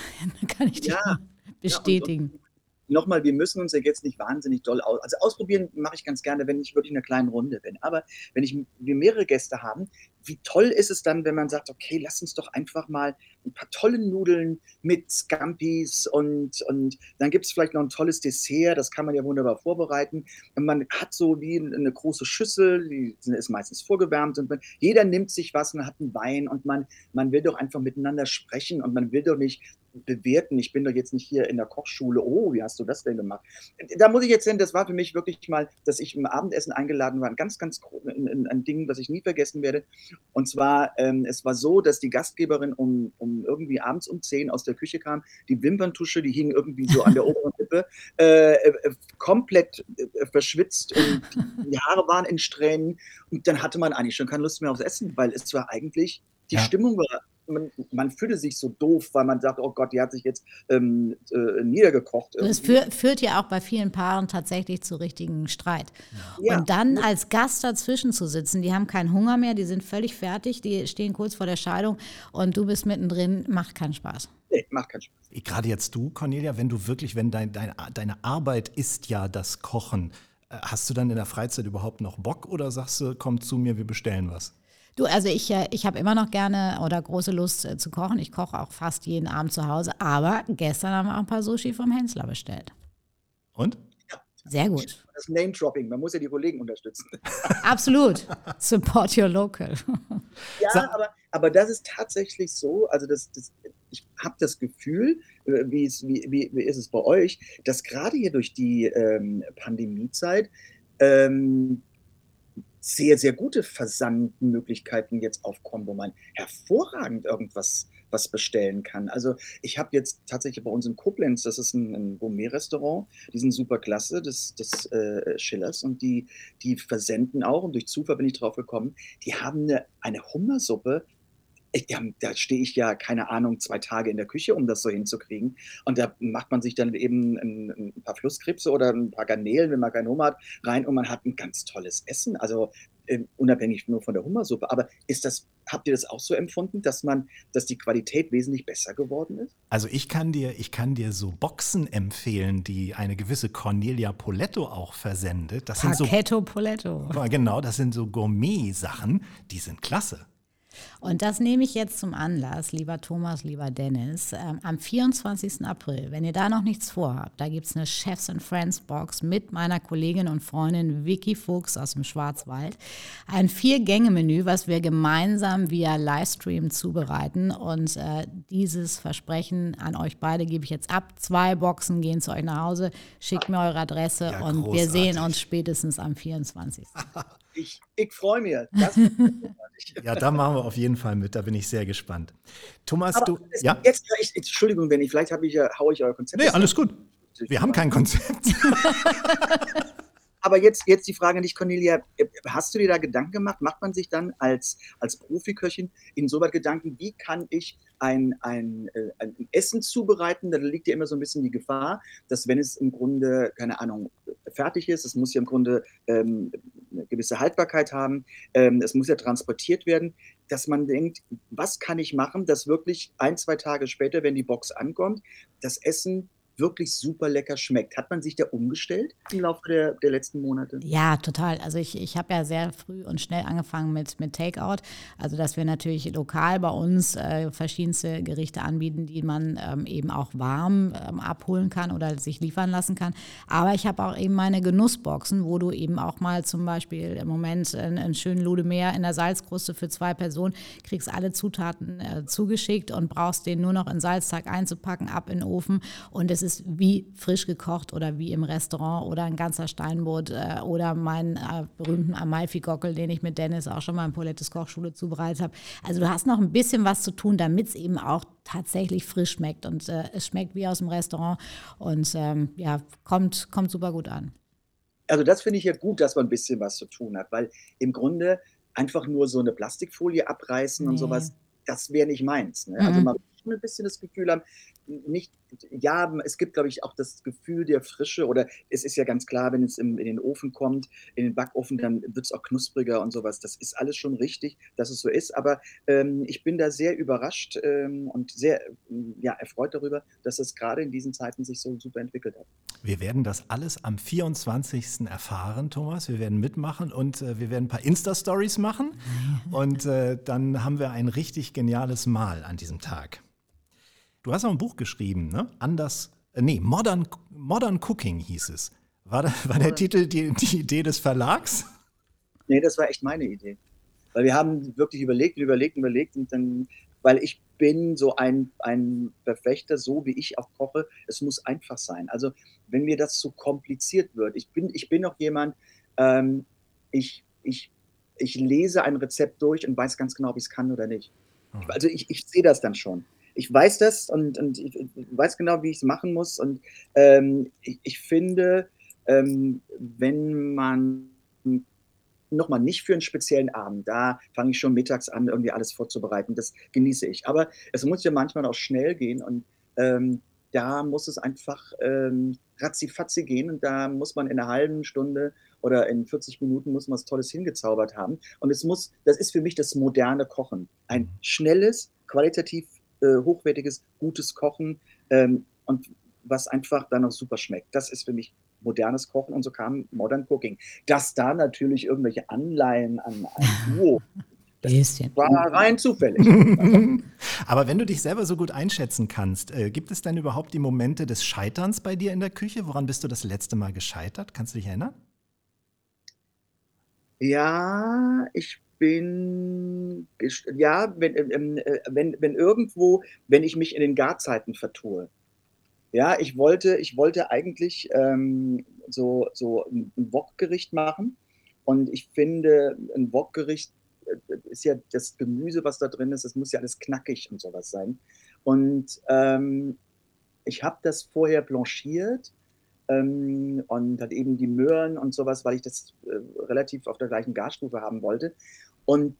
kann ich dir Ja. bestätigen. Ja, nochmal, wir müssen uns ja jetzt nicht wahnsinnig doll aus. Also ausprobieren mache ich ganz gerne, wenn ich wirklich in einer kleinen Runde bin. Aber wenn ich, wir mehrere Gäste haben, wie toll ist es dann, wenn man sagt, okay, lass uns doch einfach mal ein paar tolle Nudeln mit Scampis und, und dann gibt es vielleicht noch ein tolles Dessert, das kann man ja wunderbar vorbereiten. Und man hat so wie eine große Schüssel, die ist meistens vorgewärmt und man, jeder nimmt sich was und hat einen Wein und man, man will doch einfach miteinander sprechen und man will doch nicht bewerten. Ich bin doch jetzt nicht hier in der Kochschule. Oh, wie hast du das denn gemacht? Da muss ich jetzt hin, das war für mich wirklich mal, dass ich im Abendessen eingeladen war, ein ganz, ganz ein, ein Ding, was ich nie vergessen werde. Und zwar, ähm, es war so, dass die Gastgeberin um, um irgendwie abends um 10 aus der Küche kam, die Wimperntusche, die hing irgendwie so an der oberen Lippe, äh, äh, komplett äh, verschwitzt und die Haare waren in Strähnen. Und dann hatte man eigentlich schon keine Lust mehr aufs Essen, weil es war eigentlich, die Ja. Stimmung war man, man fühlte sich so doof, weil man sagt, oh Gott, die hat sich jetzt ähm, äh, niedergekocht. Es irgendwie. führ, führt ja auch bei vielen Paaren tatsächlich zu richtigen Streit. Ja. Und dann als Gast dazwischen zu sitzen, die haben keinen Hunger mehr, die sind völlig fertig, die stehen kurz vor der Scheidung und du bist mittendrin, macht keinen Spaß. Nee, macht keinen Spaß. Gerade jetzt du, Cornelia, wenn du wirklich, wenn dein, dein, deine Arbeit ist ja das Kochen, äh, hast du dann in der Freizeit überhaupt noch Bock oder sagst du, komm zu mir, wir bestellen was? Du, also ich, äh, ich habe immer noch gerne oder große Lust äh, zu kochen. Ich koche auch fast jeden Abend zu Hause. Aber gestern haben wir auch ein paar Sushi vom Hensler bestellt. Und? Sehr gut. Das Name-Dropping, man muss ja die Kollegen unterstützen. Absolut. Support your local. Ja, aber, aber das ist tatsächlich so, also das, das, ich habe das Gefühl, äh, wie, es, wie, wie, wie ist es bei euch, dass gerade hier durch die ähm, Pandemiezeit ähm, sehr, sehr gute Versandmöglichkeiten jetzt aufkommen, wo man hervorragend irgendwas was bestellen kann. Also ich habe jetzt tatsächlich bei uns in Koblenz, das ist ein, ein Gourmet-Restaurant, die sind super klasse, des, des äh, Schillers und die, die versenden auch und durch Zufall bin ich drauf gekommen, die haben eine, eine Hummersuppe, ich, da stehe ich ja, keine Ahnung, zwei Tage in der Küche, um das so hinzukriegen. Und da macht man sich dann eben ein, ein paar Flusskrebse oder ein paar Garnelen, wenn man keinen Hummer hat, rein und man hat ein ganz tolles Essen. Also äh, unabhängig nur von der Hummersuppe. Aber ist das, habt ihr das auch so empfunden, dass man, dass die Qualität wesentlich besser geworden ist? Also ich kann dir, ich kann dir so Boxen empfehlen, die eine gewisse Cornelia Poletto auch versendet. Das sind so Poletto. genau, das sind so Gourmet-Sachen, die sind klasse. Und das nehme ich jetzt zum Anlass, lieber Thomas, lieber Dennis. Ähm, am 24. April, wenn ihr da noch nichts vorhabt, da gibt es eine Chefs and Friends Box mit meiner Kollegin und Freundin Vicky Fuchs aus dem Schwarzwald. Ein Vier-Gänge-Menü, was wir gemeinsam via Livestream zubereiten. Und äh, dieses Versprechen an euch beide gebe ich jetzt ab. Zwei Boxen gehen zu euch nach Hause. Schickt mir eure Adresse Ja, und wir großartig. sehen uns spätestens am 24. Ich, ich freue mich. Das, Ja, da machen wir auf jeden Fall mit. Da bin ich sehr gespannt. Thomas, aber du. es- Ja? jetzt, ich, Entschuldigung, wenn ich, vielleicht habe ich ja, haue ich euer Konzept. Nee, alles gut. Wir haben kein Konzept. Aber jetzt, jetzt die Frage an dich, Cornelia. Hast du dir da Gedanken gemacht? Macht man sich dann als, als Profiköchin insoweit Gedanken, wie kann ich ein, ein, äh, ein Essen zubereiten? Da liegt ja immer so ein bisschen die Gefahr, dass wenn es im Grunde, keine Ahnung, fertig ist, es muss ja im Grunde ähm, eine gewisse Haltbarkeit haben, ähm, es muss ja transportiert werden, dass man denkt, was kann ich machen, dass wirklich ein, zwei Tage später, wenn die Box ankommt, das Essen wirklich super lecker schmeckt. Hat man sich da umgestellt im Laufe der, der letzten Monate? Ja, total. Also ich, ich habe ja sehr früh und schnell angefangen mit, mit Takeout. Also dass wir natürlich lokal bei uns äh, verschiedenste Gerichte anbieten, die man ähm, eben auch warm ähm, abholen kann oder sich liefern lassen kann. Aber ich habe auch eben meine Genussboxen, wo du eben auch mal zum Beispiel im Moment einen, einen schönen Ludemeer in der Salzkruste für zwei Personen, kriegst alle Zutaten äh, zugeschickt und brauchst den nur noch in Salzteig einzupacken, ab in den Ofen. Und es ist wie frisch gekocht oder wie im Restaurant oder ein ganzer Steinbutt äh, oder meinen äh, berühmten Amalfi-Gockel, den ich mit Dennis auch schon mal in Polettes Kochschule zubereitet habe. Also du hast noch ein bisschen was zu tun, damit es eben auch tatsächlich frisch schmeckt und äh, es schmeckt wie aus dem Restaurant und ähm, ja, kommt, kommt super gut an. Also das finde ich ja gut, dass man ein bisschen was zu tun hat, weil im Grunde einfach nur so eine Plastikfolie abreißen und Nee. sowas, das wäre nicht meins. Ne? Also Mhm. man muss schon ein bisschen das Gefühl haben, nicht, ja, es gibt, glaube ich, auch das Gefühl der Frische oder es ist ja ganz klar, wenn es im, in den Ofen kommt, in den Backofen, dann wird es auch knuspriger und sowas. Das ist alles schon richtig, dass es so ist, aber ähm, ich bin da sehr überrascht ähm, und sehr ähm, ja, erfreut darüber, dass es gerade in diesen Zeiten sich so super entwickelt hat. Wir werden das alles am 24. erfahren, Thomas. Wir werden mitmachen und äh, wir werden ein paar Insta-Stories machen. Und äh, dann haben wir ein richtig geniales Mahl an diesem Tag. Du hast auch ein Buch geschrieben, ne? Anders, äh, nee, Modern, Modern Cooking hieß es. War, da, war der Titel die, die Idee des Verlags? Nee, das war echt meine Idee. Weil wir haben wirklich überlegt und überlegt und überlegt und dann, weil ich bin so ein, ein Verfechter, so wie ich auch koche, es muss einfach sein. Also wenn mir das zu kompliziert wird, ich bin, ich bin auch jemand, ähm, ich, ich, ich lese ein Rezept durch und weiß ganz genau, ob ich es kann oder nicht. Hm. Also ich, ich sehe das dann schon. Ich weiß das und, und ich ich weiß genau, wie ich es machen muss. Und ähm, ich, ich finde, ähm, wenn man nochmal nicht für einen speziellen Abend, da fange ich schon mittags an, irgendwie alles vorzubereiten. Das genieße ich. Aber es muss ja manchmal auch schnell gehen und ähm, da muss es einfach ähm, ratzifatzi gehen und da muss man in einer halben Stunde oder in 40 Minuten muss man was Tolles hingezaubert haben. Und es muss, das ist für mich das moderne Kochen. Ein schnelles, qualitativ äh, hochwertiges, gutes Kochen ähm, und was einfach dann auch super schmeckt. Das ist für mich modernes Kochen und so kam Modern Cooking. Dass da natürlich irgendwelche Anleihen an ein Duo Bisschen. war rein zufällig. Aber wenn du dich selber so gut einschätzen kannst, äh, gibt es denn überhaupt die Momente des Scheiterns bei dir in der Küche? Woran bist du das letzte Mal gescheitert? Kannst du dich erinnern? Ja, ich bin, ja, wenn, ähm, äh, wenn, wenn irgendwo, wenn ich mich in den Garzeiten vertue. Ja, ich wollte, ich wollte eigentlich ähm, so, so ein Wokgericht machen. Und ich finde, ein Wokgericht äh, ist ja das Gemüse, was da drin ist, das muss ja alles knackig und sowas sein. Und ähm, ich habe das vorher blanchiert ähm, und halt eben die Möhren und sowas, weil ich das äh, relativ auf der gleichen Garstufe haben wollte. Und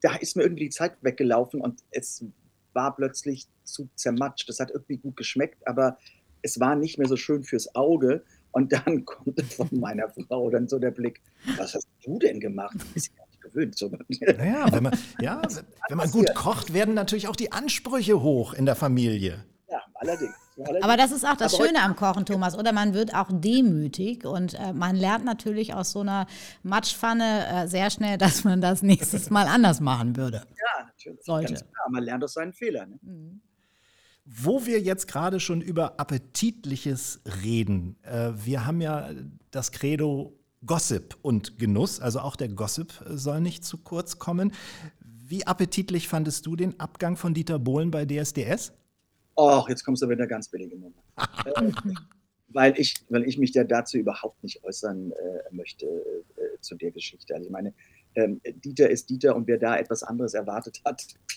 da ist mir irgendwie die Zeit weggelaufen und es war plötzlich zu zermatscht. Das hat irgendwie gut geschmeckt, aber es war nicht mehr so schön fürs Auge. Und dann kommt von meiner Frau dann so der Blick, was hast du denn gemacht? Du bist ja gar nicht gewöhnt. So. Naja, wenn man, ja, wenn man gut kocht, werden natürlich auch die Ansprüche hoch in der Familie. Ja, allerdings. Aber das ist auch das Schöne am Kochen, Thomas. Oder man wird auch demütig und äh, man lernt natürlich aus so einer Matschpfanne äh, sehr schnell, dass man das nächstes Mal anders machen würde. Ja, natürlich. Sollte. Ganz klar. Man lernt aus seinen Fehlern. Ne? Mhm. Wo wir jetzt gerade schon über Appetitliches reden, äh, wir haben ja das Credo Gossip und Genuss, also auch der Gossip soll nicht zu kurz kommen. Wie appetitlich fandest du den Abgang von Dieter Bohlen bei DSDS? Ach, jetzt kommst du mit einer ganz billigen Nummer. äh, weil, ich, weil ich mich da dazu überhaupt nicht äußern äh, möchte äh, zu der Geschichte. Also ich meine, ähm, Dieter ist Dieter und wer da etwas anderes erwartet hat,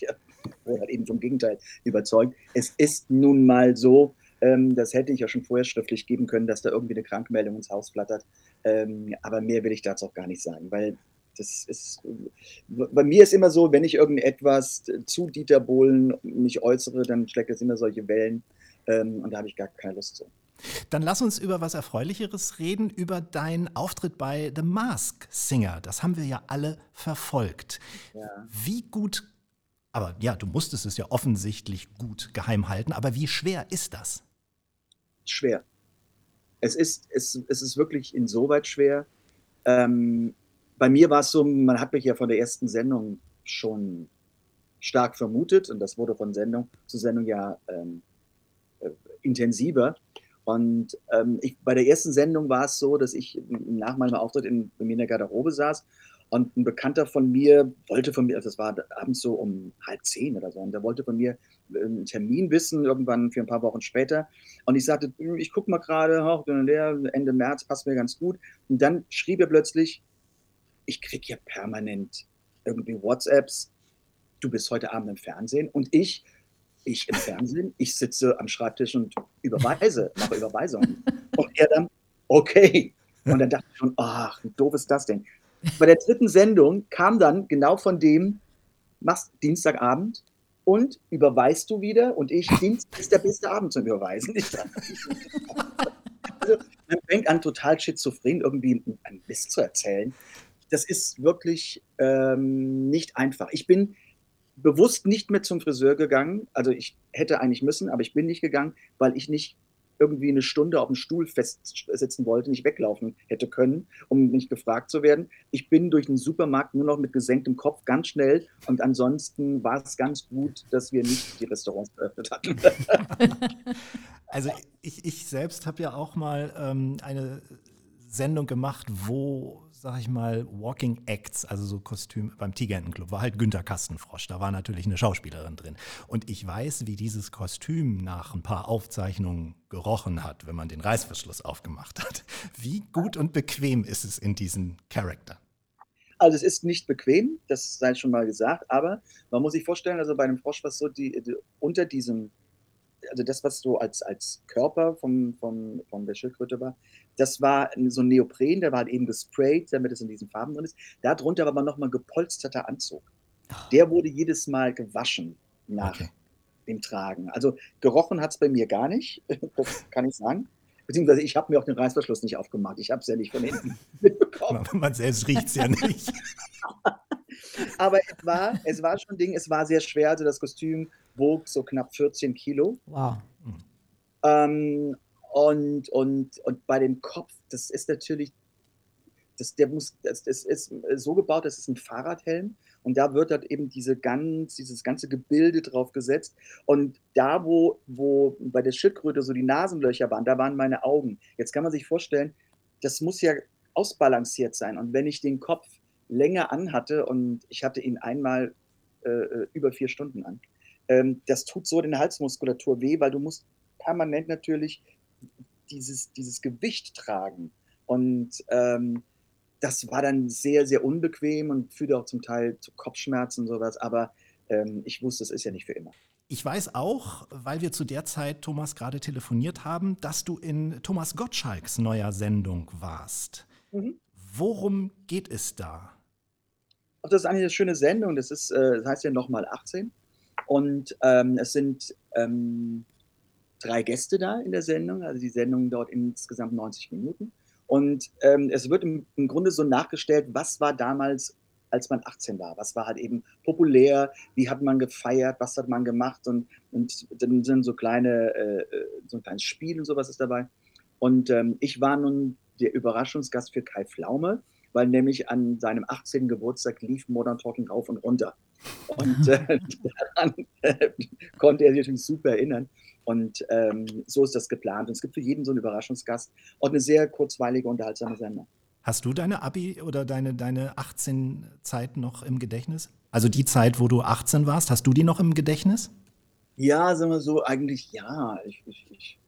der hat eben vom Gegenteil überzeugt. Es ist nun mal so, ähm, das hätte ich ja schon vorher schriftlich geben können, dass da irgendwie eine Krankmeldung ins Haus flattert. Ähm, aber mehr will ich dazu auch gar nicht sagen, weil das ist, bei mir ist immer so, wenn ich irgendetwas zu Dieter Bohlen mich äußere, dann schlägt es immer solche Wellen ähm, und da habe ich gar keine Lust zu. Dann lass uns über was Erfreulicheres reden, über deinen Auftritt bei The Mask Singer. Das haben wir ja alle verfolgt. Ja. Wie gut, aber ja, du musstest es ja offensichtlich gut geheim halten, aber wie schwer ist das? Schwer. Es ist, es, es ist wirklich insoweit schwer. Ähm, bei mir war es so, man hat mich ja von der ersten Sendung schon stark vermutet und das wurde von Sendung zu Sendung ja ähm, äh, intensiver. Und ähm, ich, bei der ersten Sendung war es so, dass ich nach meinem Auftritt in, in der Garderobe saß und ein Bekannter von mir wollte von mir, also das war abends so um halb zehn oder so, und der wollte von mir äh, einen Termin wissen, irgendwann für ein paar Wochen später. Und ich sagte, ich gucke mal gerade, Ende März passt mir ganz gut. Und dann schrieb er plötzlich, ich kriege ja permanent irgendwie WhatsApps, du bist heute Abend im Fernsehen und ich, ich im Fernsehen, ich sitze am Schreibtisch und überweise, mache Überweisungen. Und er dann, okay. Und dann dachte ich schon, ach, wie doof ist das denn? Bei der dritten Sendung kam dann genau von dem, machst Dienstagabend und überweist du wieder und ich, Dienstag ist der beste Abend zum Überweisen. also, man fängt an, total schizophren irgendwie einen Mist zu erzählen das ist wirklich ähm, nicht einfach. Ich bin bewusst nicht mehr zum Friseur gegangen. Also ich hätte eigentlich müssen, aber ich bin nicht gegangen, weil ich nicht irgendwie eine Stunde auf dem Stuhl festsitzen wollte, nicht weglaufen hätte können, um nicht gefragt zu werden. Ich bin durch den Supermarkt nur noch mit gesenktem Kopf ganz schnell und ansonsten war es ganz gut, dass wir nicht die Restaurants geöffnet hatten. Also ich, ich selbst habe ja auch mal ähm, eine Sendung gemacht, wo sag ich mal, Walking Acts, also so Kostüm beim Tigerentenclub, war halt Günter Kastenfrosch. Da war natürlich eine Schauspielerin drin. Und ich weiß, wie dieses Kostüm nach ein paar Aufzeichnungen gerochen hat, wenn man den Reißverschluss aufgemacht hat. Wie gut und bequem ist es in diesem Charakter? Also es ist nicht bequem, das sei schon mal gesagt, aber man muss sich vorstellen, also bei einem Frosch, was so die, die unter diesem also das, was so als, als Körper vom, vom, von der Schildkröte war, das war so ein Neopren, der war halt eben gesprayt, damit es in diesen Farben drin ist. Darunter war aber nochmal ein gepolsterter Anzug. Ah. Der wurde jedes Mal gewaschen nach okay. dem Tragen. Also gerochen hat es bei mir gar nicht, das kann ich sagen. Beziehungsweise ich habe mir auch den Reißverschluss nicht aufgemacht. Ich habe es ja nicht von hinten mitbekommen. Man selbst riecht es ja nicht. Aber es war, es war schon ein Ding, es war sehr schwer. Also das Kostüm wog so knapp 14 Kilo. Wow. Ähm, und, und, und bei dem Kopf, das ist natürlich, das, der muss, das, das ist so gebaut, das ist ein Fahrradhelm und da wird halt eben diese ganz, dieses ganze Gebilde drauf gesetzt. Und da, wo, wo bei der Schildkröte so die Nasenlöcher waren, da waren meine Augen. Jetzt kann man sich vorstellen, das muss ja ausbalanciert sein. Und wenn ich den Kopf länger anhatte und ich hatte ihn einmal äh, äh, über vier Stunden an. Ähm, das tut so den Halsmuskulatur weh, weil du musst permanent natürlich dieses, dieses Gewicht tragen. Und ähm, das war dann sehr, sehr unbequem und führte auch zum Teil zu Kopfschmerzen und sowas. Aber ähm, ich wusste, es ist ja nicht für immer. Ich weiß auch, weil wir zu der Zeit, Thomas, gerade telefoniert haben, dass du in Thomas Gottschalks neuer Sendung warst. Mhm. Worum geht es da? Ach, das ist eigentlich eine schöne Sendung. Das, ist, äh, das heißt ja nochmal 18. Und ähm, es sind ähm, drei Gäste da in der Sendung. Also die Sendung dauert insgesamt 90 Minuten. Und ähm, es wird im, im, Grunde so nachgestellt, was war damals als man 18 war. Was war halt eben populär? Wie hat man gefeiert? Was hat man gemacht? Und, und dann sind so kleine, äh, so ein kleines Spiel und sowas ist dabei. Und ähm, ich war nun der Überraschungsgast für Kai Pflaume, weil nämlich an seinem 18. Geburtstag lief Modern Talking rauf und runter. Und äh, daran äh, konnte er sich natürlich super erinnern. Und ähm, so ist das geplant. Und es gibt für jeden so einen Überraschungsgast und eine sehr kurzweilige, unterhaltsame Sendung. Hast du deine Abi oder deine, deine 18 Zeit noch im Gedächtnis? Also die Zeit, wo du 18 warst, hast du die noch im Gedächtnis? Ja, sagen wir so, eigentlich ja. Ich, ich, ich,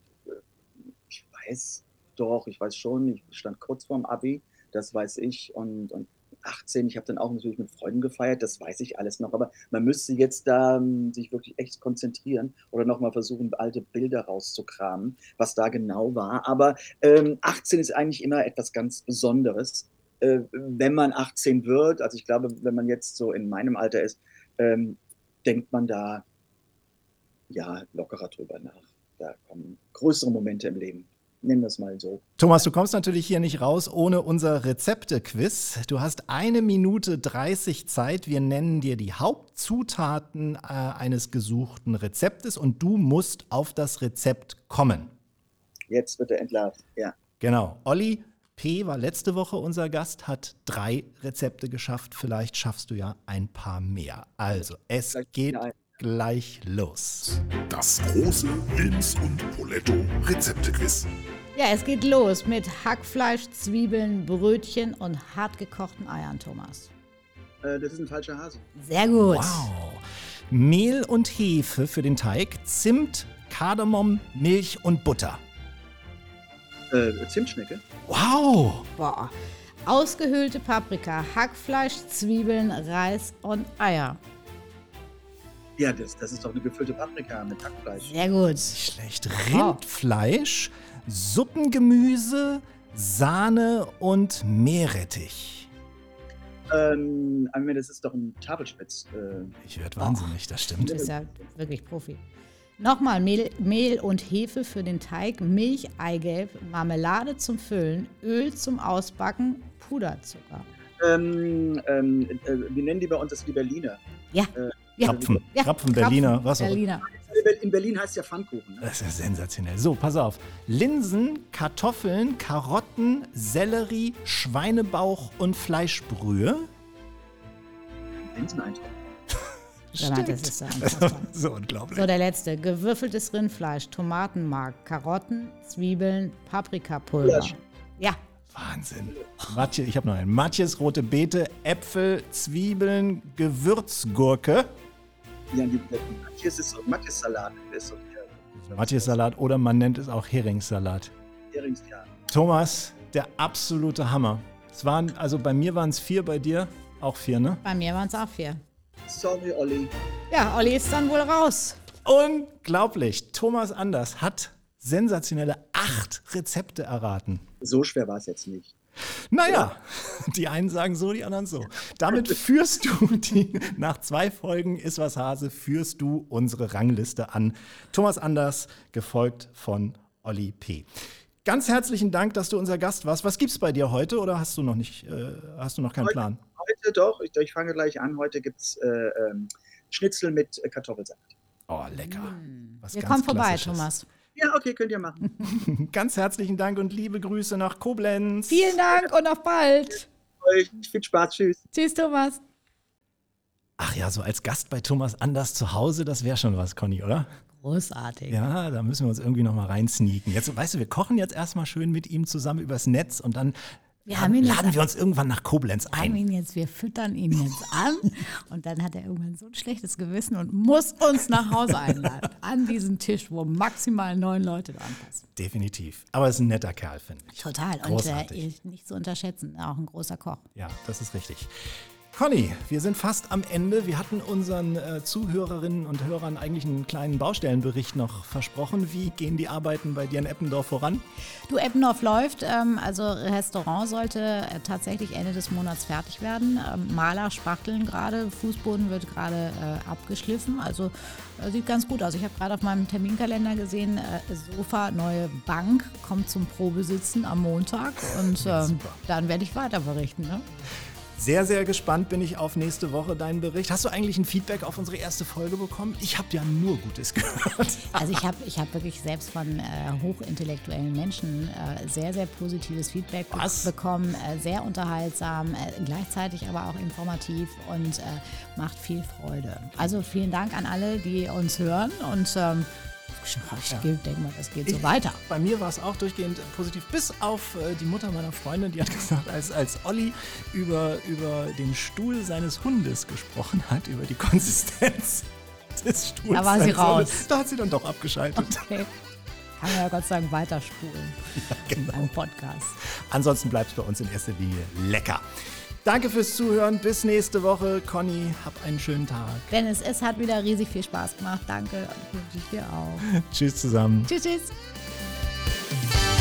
ich weiß doch, ich weiß schon, ich stand kurz vorm Abi, das weiß ich. Und, und 18, ich habe dann auch natürlich mit Freunden gefeiert, das weiß ich alles noch, aber man müsste jetzt da um, sich wirklich echt konzentrieren oder nochmal versuchen, alte Bilder rauszukramen, was da genau war. Aber ähm, 18 ist eigentlich immer etwas ganz Besonderes. Äh, wenn man 18 wird, also ich glaube, wenn man jetzt so in meinem Alter ist, ähm, denkt man da ja lockerer drüber nach. Da kommen größere Momente im Leben. Nennen wir es mal so. Thomas, du kommst natürlich hier nicht raus ohne unser Rezepte-Quiz. Du hast eine Minute 30 Zeit. Wir nennen dir die Hauptzutaten äh, eines gesuchten Rezeptes und du musst auf das Rezept kommen. Jetzt wird er entlarvt, ja. Genau. Olli P. war letzte Woche unser Gast, hat drei Rezepte geschafft. Vielleicht schaffst du ja ein paar mehr. Also, es Vielleicht geht. Gleich los. Das große Wilms und Poletto Rezeptequiz. Ja, es geht los mit Hackfleisch, Zwiebeln, Brötchen und hartgekochten Eiern, Thomas. Äh, das ist ein falscher Hase. Sehr gut. Wow. Mehl und Hefe für den Teig, Zimt, Kardamom, Milch und Butter. Äh, Zimtschnecke. Wow. Boah. Ausgehöhlte Paprika, Hackfleisch, Zwiebeln, Reis und Eier. Ja, das, das ist doch eine gefüllte Paprika mit Hackfleisch. Sehr gut. Schlecht. Rindfleisch, Suppengemüse, Sahne und Meerrettich. Ähm, das ist doch ein Tafelspitz. Äh, Ich werde wahnsinnig, das stimmt. Du bist ja wirklich Profi. Nochmal Mehl, Mehl und Hefe für den Teig, Milch, Eigelb, Marmelade zum Füllen, Öl zum Ausbacken, Puderzucker. ähm, ähm, äh, wir nennen die bei uns das die Berliner. Ja. Äh, ja. Krapfen, ja, Krapfen, Berliner, was auch Berliner. in Berlin heißt es ja Pfannkuchen. Ne? Das ist ja sensationell. So, pass auf. Linsen, Kartoffeln, Karotten, Sellerie, Schweinebauch und Fleischbrühe. Linseneintopf. Mal, das ist ja so unglaublich. So, der letzte. Gewürfeltes Rindfleisch, Tomatenmark, Karotten, Zwiebeln, Paprikapulver. Ja, Wahnsinn. Matje, ich habe noch einen. Matjes, rote Beete, Äpfel, Zwiebeln, Gewürzgurke. Ja, die, hier ist es so Matjes-Salat. Ist der Matjes Salat oder man nennt es auch Heringssalat. Heringsjahr. Thomas, der absolute Hammer. Es waren, also bei mir waren es vier, bei dir auch vier, ne? bei mir waren es auch vier. Sorry, Olli. Ja, Olli ist dann wohl raus. Unglaublich. Thomas Anders hat sensationelle acht Rezepte erraten. So schwer war es jetzt nicht. Naja, die einen sagen so, die anderen so. Damit führst du die, nach zwei Folgen Ist was Hase, führst du unsere Rangliste an. Thomas Anders, gefolgt von Olli P. Ganz herzlichen Dank, dass du unser Gast warst. Was gibt's bei dir heute oder hast du noch nicht, äh, hast du noch keinen Heute- Plan? Heute doch, ich, ich fange gleich an. Heute gibt es äh, ähm, Schnitzel mit äh, Kartoffelsalat. Oh, lecker. Was Wir ganz kommen vorbei. Thomas. Ja, okay, könnt ihr machen. Ganz herzlichen Dank und liebe Grüße nach Koblenz. Vielen Dank und auf bald. Euch viel Spaß, tschüss. Tschüss, Thomas. Ach ja, so als Gast bei Thomas Anders zu Hause, das wäre schon was, Conny, oder? Großartig. Ja, da müssen wir uns irgendwie noch mal reinsneaken. Jetzt, weißt du, wir kochen jetzt erstmal schön mit ihm zusammen übers Netz und dann Wir laden, haben jetzt- laden wir uns irgendwann nach Koblenz Wir haben ein. ihn jetzt, wir füttern ihn jetzt an und dann hat er irgendwann so ein schlechtes Gewissen und muss uns nach Hause einladen. An diesen Tisch, wo maximal neun Leute dran passen. Definitiv. Aber er ist ein netter Kerl, finde ich. Total. Und Großartig. äh, nicht zu unterschätzen, auch ein großer Koch. Ja, das ist richtig. Conny, wir sind fast am Ende. Wir hatten unseren äh, Zuhörerinnen und Hörern eigentlich einen kleinen Baustellenbericht noch versprochen. Wie gehen die Arbeiten bei dir in Eppendorf voran? Du, Eppendorf läuft. Ähm, also Restaurant sollte äh, tatsächlich Ende des Monats fertig werden. Ähm, Maler spachteln gerade, Fußboden wird gerade äh, abgeschliffen. Also äh, sieht ganz gut aus. Ich habe gerade auf meinem Terminkalender gesehen, äh, Sofa, neue Bank kommt zum Probesitzen am Montag. Und ähm, dann werde ich weiter berichten. Ne? Sehr, sehr gespannt bin ich auf nächste Woche deinen Bericht. Hast du eigentlich ein Feedback auf unsere erste Folge bekommen? Ich habe ja nur Gutes gehört. Also ich habe ich hab wirklich selbst von äh, hochintellektuellen Menschen äh, sehr, sehr positives Feedback Was? bekommen. Äh, sehr unterhaltsam, äh, gleichzeitig aber auch informativ und äh, macht viel Freude. Also vielen Dank an alle, die uns hören und ähm, ich denke mal, das geht so weiter. Bei mir war es auch durchgehend positiv, bis auf äh, die Mutter meiner Freundin, die hat gesagt, als, als Olli über, über den Stuhl seines Hundes gesprochen hat, über die Konsistenz des Stuhls. Da war sie raus. Hundes, Da hat sie dann doch abgeschaltet. Okay. Kann man ja Gott sei Dank weiterspulen genau. in einem Podcast. Ansonsten bleibt es bei uns in erster Linie lecker. Danke fürs Zuhören. Bis nächste Woche. Conny, hab einen schönen Tag. Dennis, es hat wieder riesig viel Spaß gemacht. Danke. Wünsche ich dir auch. tschüss zusammen. Tschüss, tschüss.